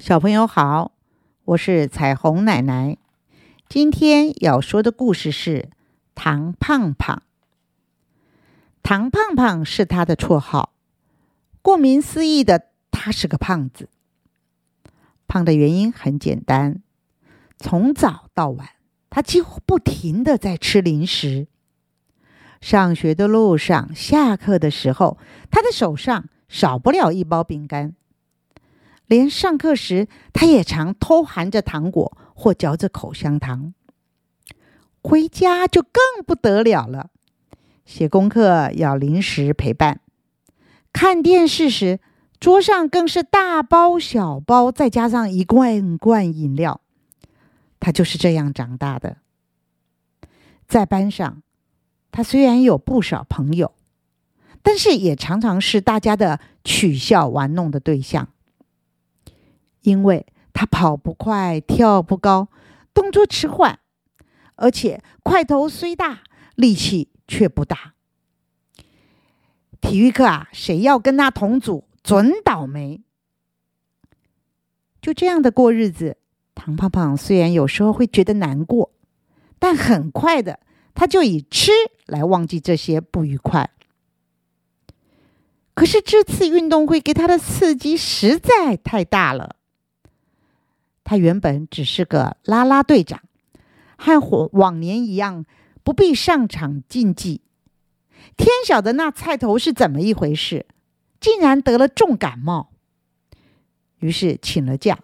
小朋友好，我是彩虹奶奶。今天要说的故事是唐胖胖。唐胖胖是他的绰号，顾名思义的，他是个胖子。胖的原因很简单，从早到晚，他几乎不停的在吃零食。上学的路上，下课的时候，他的手上少不了一包饼干。连上课时，他也常偷含着糖果或嚼着口香糖。回家就更不得了了，写功课要零食陪伴，看电视时桌上更是大包小包，再加上一罐罐饮料。他就是这样长大的。在班上，他虽然有不少朋友，但是也常常是大家的取笑玩弄的对象。因为他跑不快，跳不高，动作迟缓，而且块头虽大，力气却不大。体育课啊，谁要跟他同组，准倒霉。就这样的过日子，唐胖胖虽然有时候会觉得难过，但很快的，他就以吃来忘记这些不愉快。可是这次运动会给他的刺激实在太大了。他原本只是个啦啦队长，和往往年一样不必上场竞技。天晓得那菜头是怎么一回事，竟然得了重感冒，于是请了假。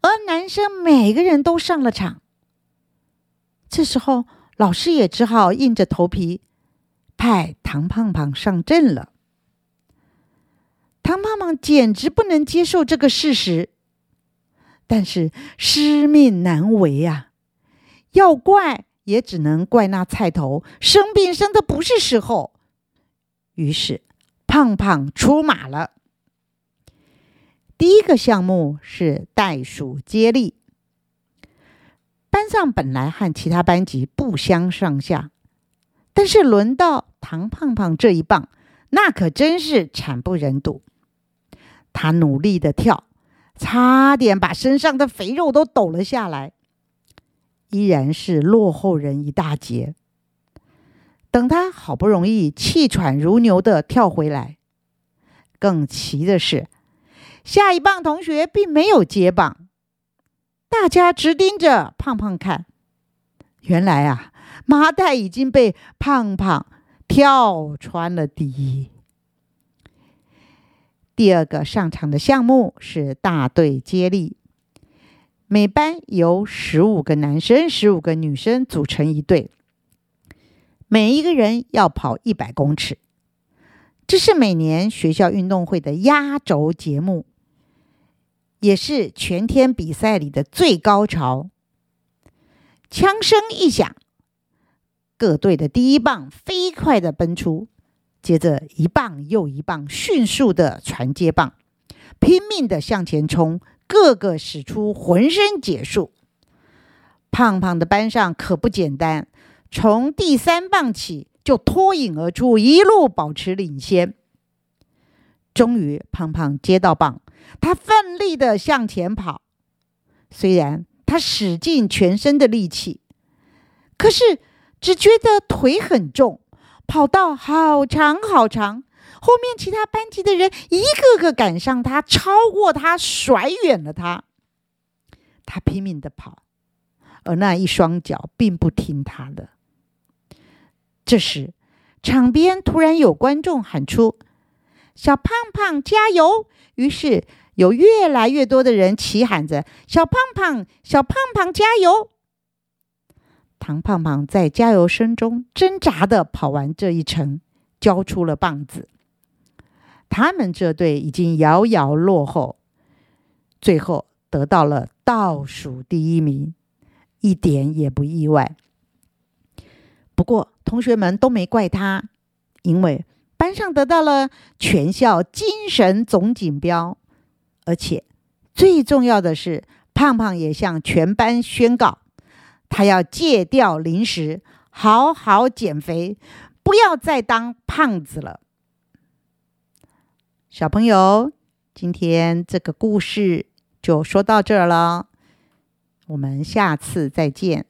而男生每个人都上了场，这时候老师也只好硬着头皮派唐胖胖上阵了。唐胖胖简直不能接受这个事实。但是师命难违啊，要怪也只能怪那菜头生病生的不是时候。于是胖胖出马了。第一个项目是袋鼠接力。班上本来和其他班级不相上下，但是轮到唐胖胖这一棒，那可真是惨不忍睹。他努力的跳。差点把身上的肥肉都抖了下来，依然是落后人一大截。等他好不容易气喘如牛的跳回来，更奇的是，下一棒同学并没有接棒，大家直盯着胖胖看。原来啊，麻袋已经被胖胖跳穿了底。第二个上场的项目是大队接力，每班由十五个男生、十五个女生组成一队，每一个人要跑一百公尺。这是每年学校运动会的压轴节目，也是全天比赛里的最高潮。枪声一响，各队的第一棒飞快的奔出。接着一棒又一棒，迅速的传接棒，拼命的向前冲，个个使出浑身解数。胖胖的班上可不简单，从第三棒起就脱颖而出，一路保持领先。终于，胖胖接到棒，他奋力的向前跑，虽然他使尽全身的力气，可是只觉得腿很重。跑道好长好长，后面其他班级的人一个个赶上他，超过他，甩远了他。他拼命的跑，而那一双脚并不听他的。这时，场边突然有观众喊出：“小胖胖加油！”于是有越来越多的人齐喊着：“小胖胖，小胖胖加油！”唐胖胖在加油声中挣扎的跑完这一程，交出了棒子。他们这队已经遥遥落后，最后得到了倒数第一名，一点也不意外。不过同学们都没怪他，因为班上得到了全校精神总锦标，而且最重要的是，胖胖也向全班宣告。他要戒掉零食，好好减肥，不要再当胖子了。小朋友，今天这个故事就说到这儿了，我们下次再见。